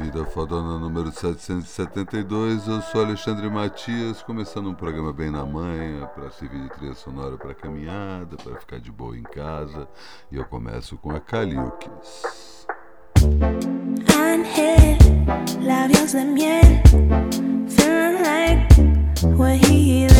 Vida Fodona número 772. Eu sou Alexandre Matias, começando um programa bem na manhã, para servir de trilha sonora para caminhada, para ficar de boa em casa. E eu começo com a Caliukis. Ángel.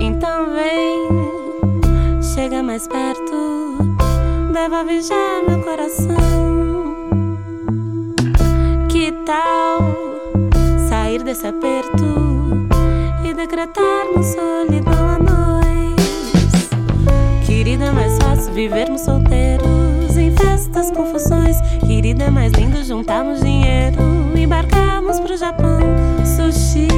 Então vem, chega mais perto, devolve já meu coração. Que tal sair desse aperto e decretarmos solidão à noite? Querida, é mais fácil vivermos solteiros em festas, confusões vida é mais lindo, juntamos dinheiro, embarcamos pro Japão, sushi.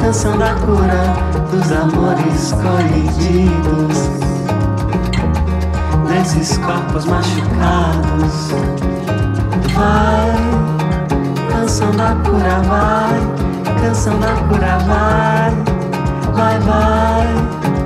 canção da cura dos amores colididos, desses corpos machucados. Vai, canção da cura, vai, canção da cura, vai, vai, vai.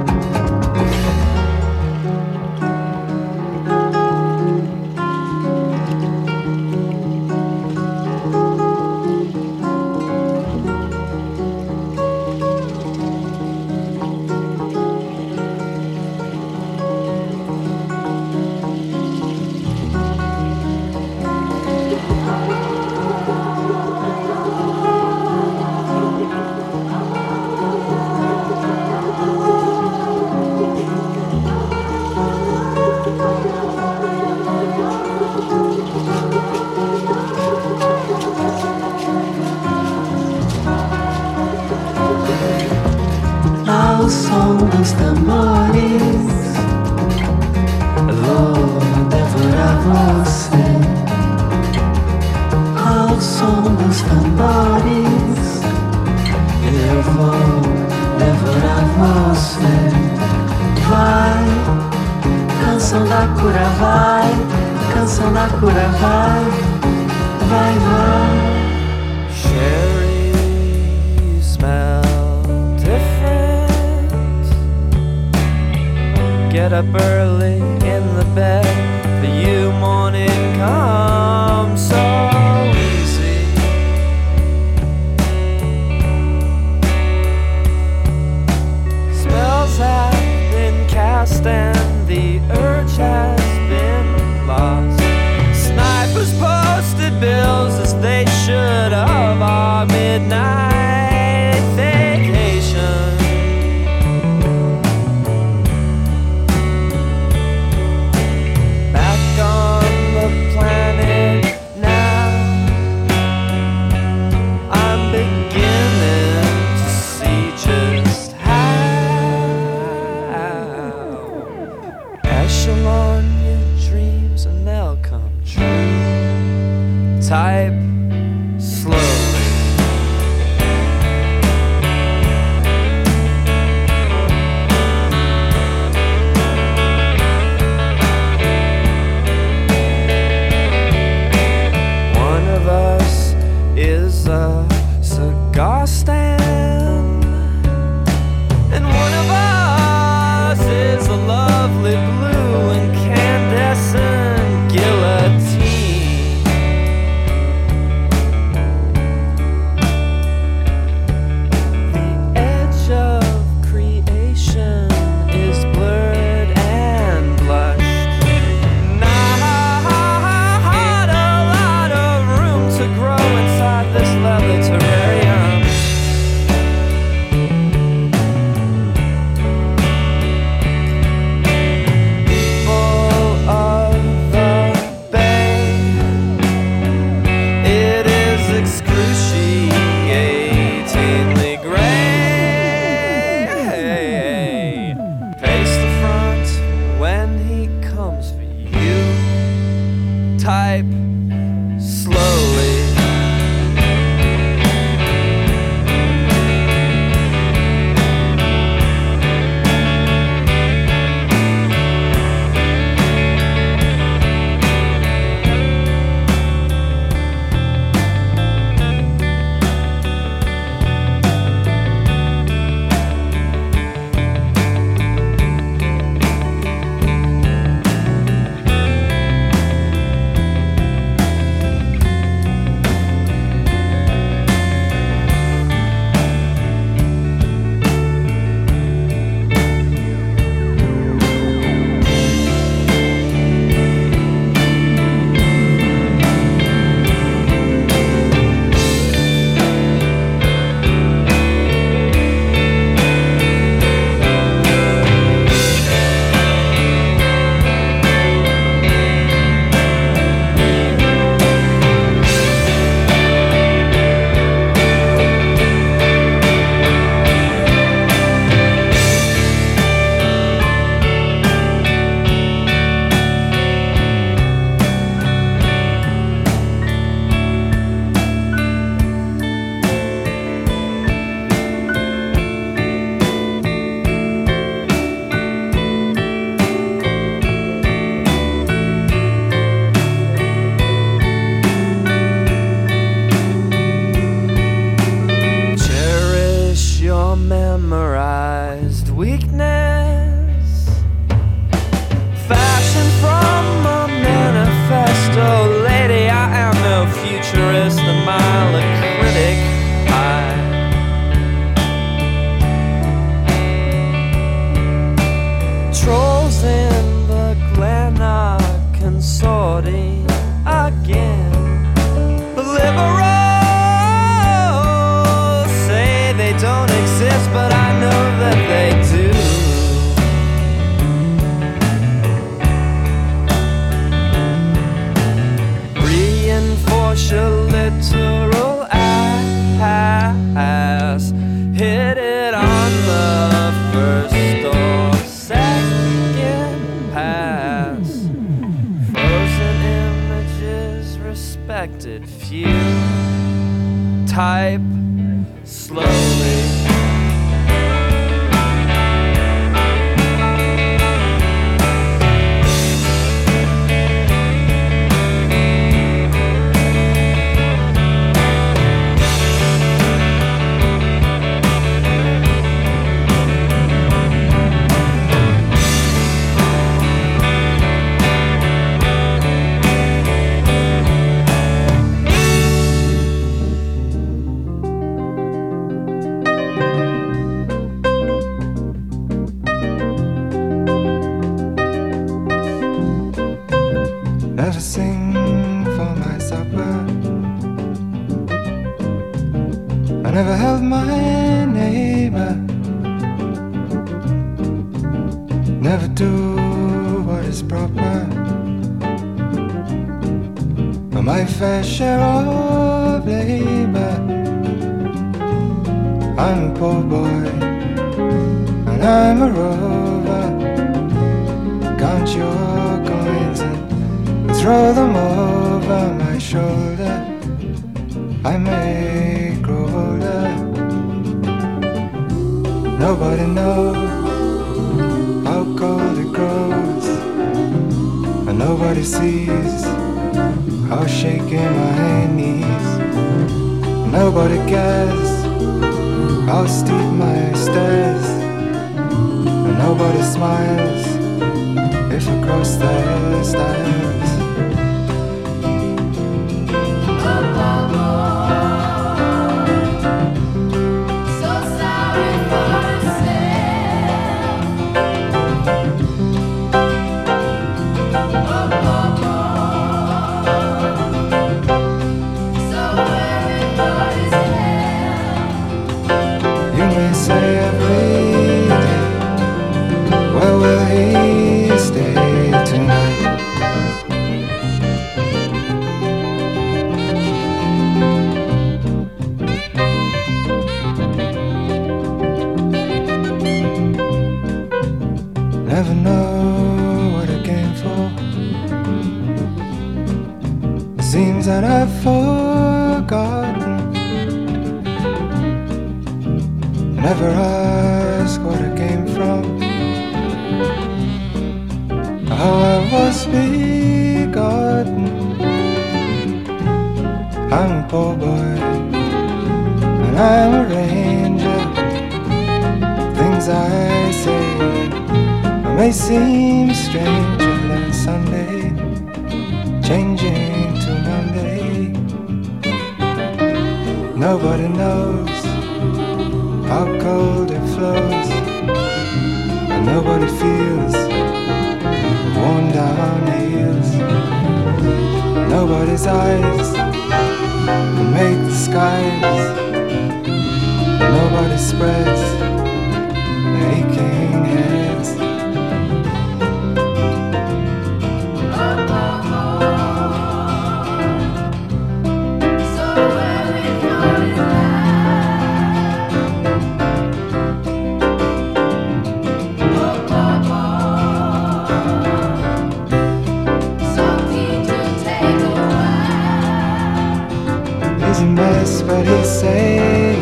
doesn't miss what he says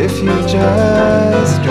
if you just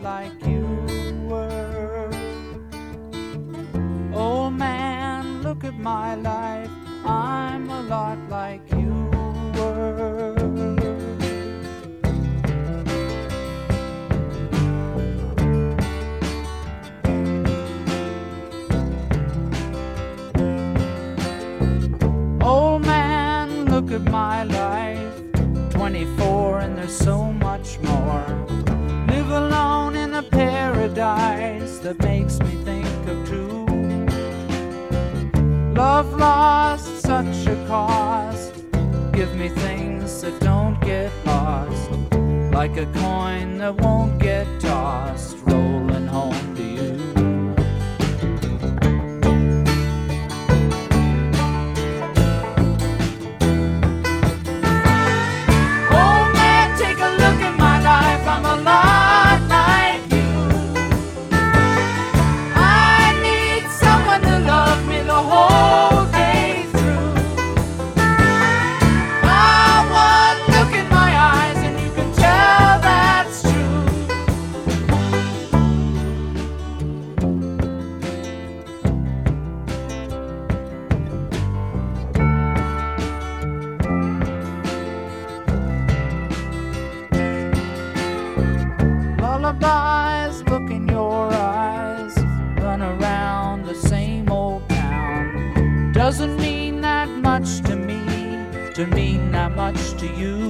like you were. Oh man, look at my life, I'm a lot like you were. Oh man, look at my life. love lost such a cost? Give me things that don't get lost, like a coin that won't get tossed. to you.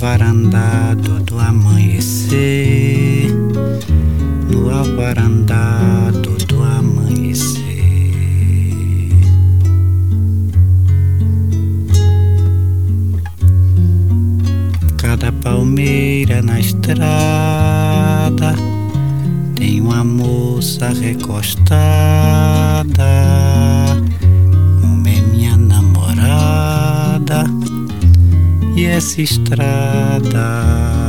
No avarandá todo amanhecer. No avarandá todo amanhecer. Cada palmeira na estrada tem uma moça recostada. Essa estrada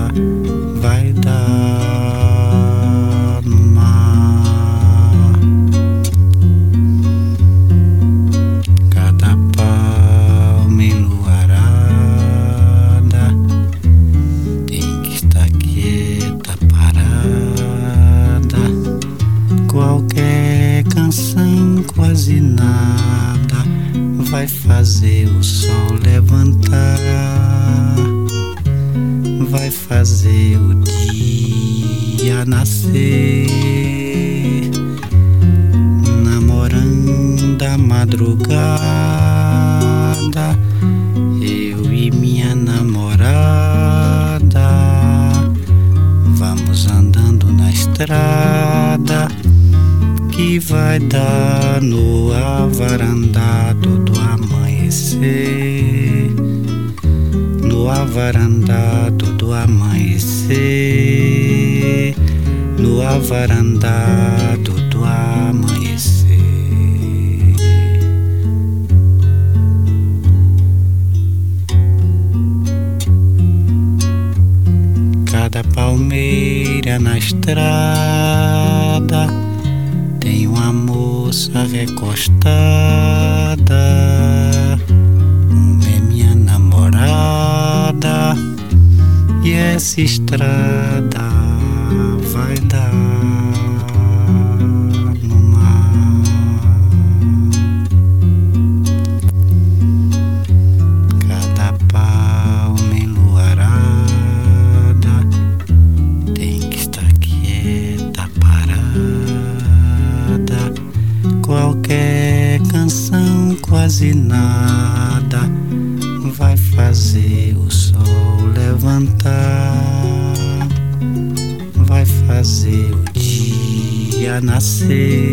fazer o dia nascer, namorando a madrugada, eu e minha namorada. Vamos andando na estrada que vai dar no avarandá do amanhecer. No avarandá do amanhecer. No avarandá do amanhecer. Cada palmeira na estrada tem uma moça recostada. Essa estrada vai dar dia